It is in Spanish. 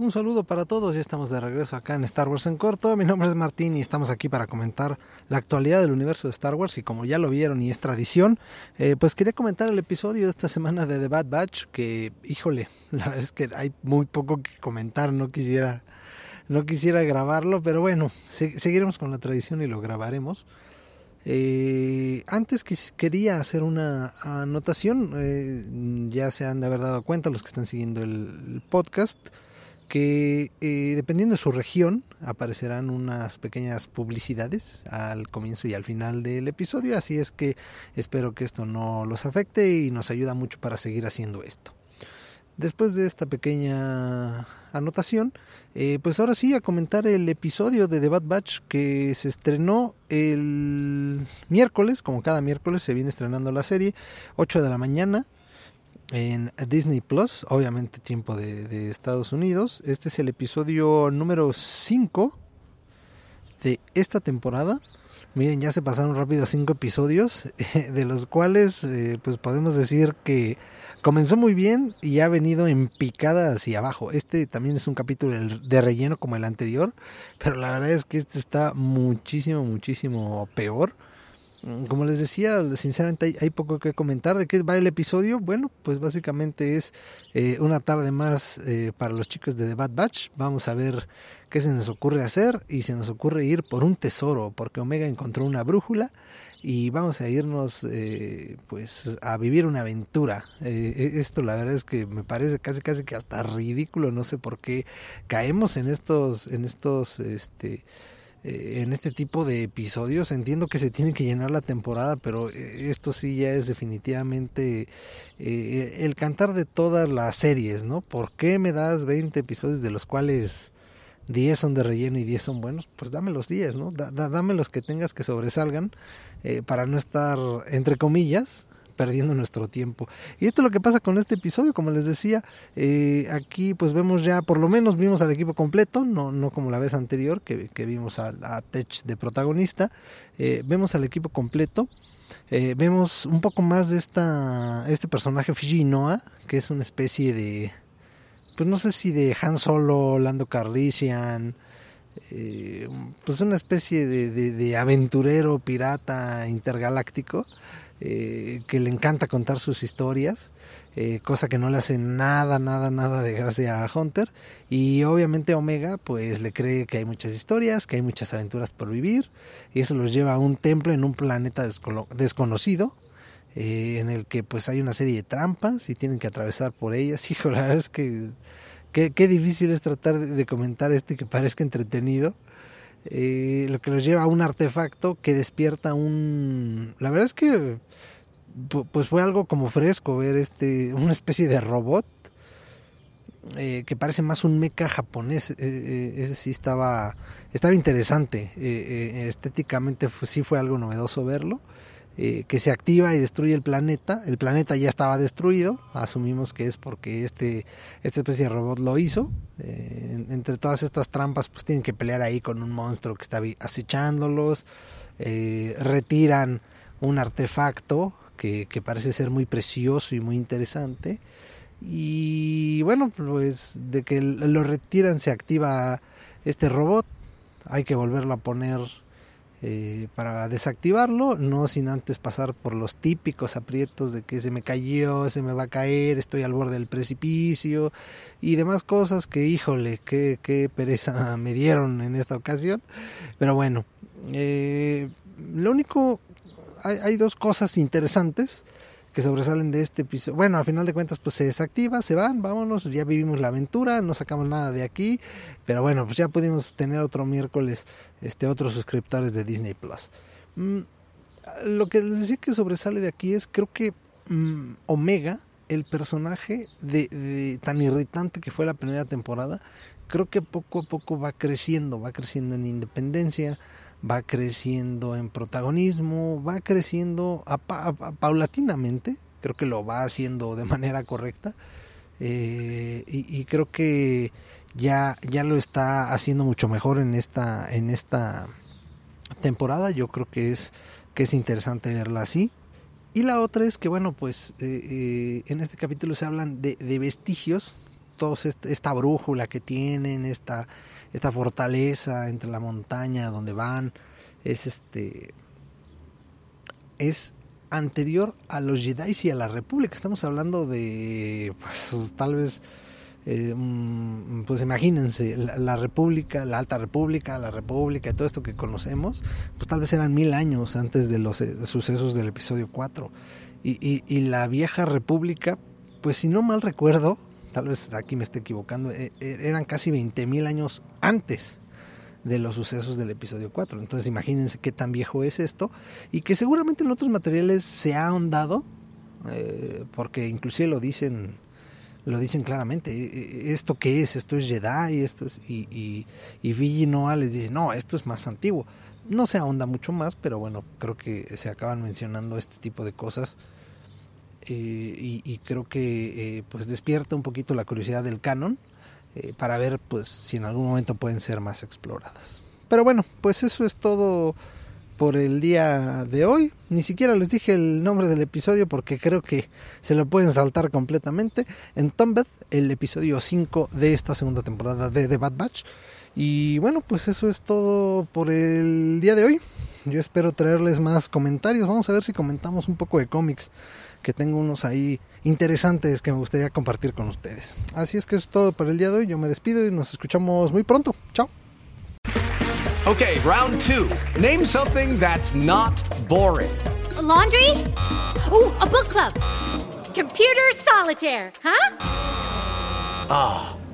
Un saludo para todos, ya estamos de regreso acá en Star Wars en corto. Mi nombre es Martín y estamos aquí para comentar la actualidad del universo de Star Wars. Y como ya lo vieron y es tradición, eh, pues quería comentar el episodio de esta semana de The Bad Batch. Que, híjole, la verdad es que hay muy poco que comentar. No quisiera, no quisiera grabarlo, pero bueno, seguiremos con la tradición y lo grabaremos. Eh, antes que quería hacer una anotación, eh, ya se han de haber dado cuenta los que están siguiendo el podcast que eh, dependiendo de su región aparecerán unas pequeñas publicidades al comienzo y al final del episodio, así es que espero que esto no los afecte y nos ayuda mucho para seguir haciendo esto. Después de esta pequeña anotación, eh, pues ahora sí a comentar el episodio de The Bad Batch que se estrenó el miércoles, como cada miércoles se viene estrenando la serie, 8 de la mañana en Disney Plus, obviamente tiempo de, Estados Unidos. Este es el episodio número 5 de esta temporada. Miren, ya se pasaron rápido cinco episodios, de los cuales eh, pues podemos decir que comenzó muy bien y ha venido en picada hacia abajo. Este también es un capítulo de relleno como el anterior, pero la verdad es que este está muchísimo, muchísimo peor. Como les decía, sinceramente hay, poco que comentar. ¿De qué va el episodio? Bueno, pues básicamente es eh, una tarde más eh, para los chicos de The Bad Batch. Vamos a ver qué se nos ocurre hacer y se nos ocurre ir por un tesoro, porque Omega encontró una brújula y vamos a irnos eh, pues a vivir una aventura. E, esto la verdad es que me parece casi casi que hasta ridículo. No sé por qué caemos en estos en estos este eh, en este tipo de episodios. Entiendo que se tiene que llenar la temporada, pero eh, esto sí ya es definitivamente eh, el cantar de todas las series, ¿no? ¿Por qué me das 20 episodios de los cuales 10 son de relleno y 10 son buenos? Pues dame los 10, ¿no? dame los que tengas que sobresalgan para no estar, entre comillas, perdiendo nuestro tiempo. Y esto es lo que pasa con este episodio, como les decía, eh, aquí pues vemos ya, por lo menos vimos al equipo completo, no, no como la vez anterior que, vimos a, a, Tech de protagonista, eh, vemos al equipo completo. Eh, vemos un poco más de esta este personaje Fiji Noah, que es una especie de pues no sé si de Han Solo, Lando Calrissian, pues una especie de, de, aventurero pirata intergaláctico eh, que le encanta contar sus historias, eh, cosa que no le hace nada, nada, nada de gracia a Hunter. Y obviamente Omega pues le cree que hay muchas historias, que hay muchas aventuras por vivir, y eso los lleva a un templo en un planeta desconocido. Eh, en el que pues hay una serie de trampas y tienen que atravesar por ellas. Hijo, la verdad es que qué, difícil es tratar de comentar esto y que parezca entretenido. Eh, lo que los lleva a un artefacto que despierta un... La verdad es que pues fue algo como fresco ver este una especie de robot eh, que parece más un mecha japonés eh, ese sí estaba estaba interesante estéticamente sí fue algo novedoso verlo eh, que se activa y destruye el planeta. El planeta ya estaba destruido, asumimos que es porque este, esta especie de robot lo hizo. Entre todas estas trampas, pues tienen que pelear ahí con un monstruo que está acechándolos. Eh, retiran un artefacto que, parece ser muy precioso y muy interesante. Y bueno, pues de que lo retiran se activa este robot. Hay que volverlo a poner eh, para desactivarlo, no sin antes pasar por los típicos aprietos de que se me cayó, se me va a caer, estoy al borde del precipicio y demás cosas que, híjole, qué, pereza me dieron en esta ocasión. Pero bueno, eh, lo único, hay, hay dos cosas interesantes que sobresalen de este episodio. Bueno, al final de cuentas, pues se desactiva, se van, vámonos, ya vivimos la aventura, no sacamos nada de aquí, pero bueno, pues ya pudimos tener otro miércoles, este, otros suscriptores de Disney Plus. Mm, lo que les decía que sobresale de aquí es, creo que mm, Omega el personaje de, de, tan irritante que fue la primera temporada, creo que poco a poco va creciendo, va creciendo en independencia, va creciendo en protagonismo, va creciendo a, paulatinamente, creo que lo va haciendo de manera correcta eh, y, y, creo que ya, ya lo está haciendo mucho mejor en esta, en esta temporada, yo creo que es, que es interesante verla así. Y la otra es que, bueno, pues eh, eh, en este capítulo se hablan de, de vestigios, todos esta brújula que tienen, esta, esta fortaleza entre la montaña donde van, es este es anterior a los Jedi y a la República. Estamos hablando de, pues, tal vez, eh, pues imagínense, la, la, República, la Alta República, la República y todo esto que conocemos, pues tal vez eran mil años antes de los eh, sucesos del episodio 4. Y, y, y, la vieja República, pues si no mal recuerdo, tal vez aquí me esté equivocando, eh, eran casi 20 mil años antes de los sucesos del episodio 4. Entonces imagínense qué tan viejo es esto y que seguramente en otros materiales se ha ahondado, eh, porque inclusive lo dicen lo dicen claramente, esto qué es, esto es Jedi, esto es, y, y, y Noah les dice, no, esto es más antiguo. No se ahonda mucho más, pero bueno, creo que se acaban mencionando este tipo de cosas eh, y, creo que eh, pues despierta un poquito la curiosidad del canon eh, para ver pues si en algún momento pueden ser más exploradas. Pero bueno, pues eso es todo por el día de hoy. Ni siquiera les dije el nombre del episodio porque creo que se lo pueden saltar completamente. En Tombed, el episodio 5 de esta segunda temporada de The Bad Batch. Y bueno, pues eso es todo por el día de hoy. Yo espero traerles más comentarios. Vamos a ver si comentamos un poco de cómics. Que tengo unos ahí interesantes que me gustaría compartir con ustedes. Así es que eso es todo por el día de hoy. Yo me despido y nos escuchamos muy pronto. Chao. Okay, round two. Name something that's not boring. A laundry? Ooh, a book club. Computer solitaire, huh? Ah, oh,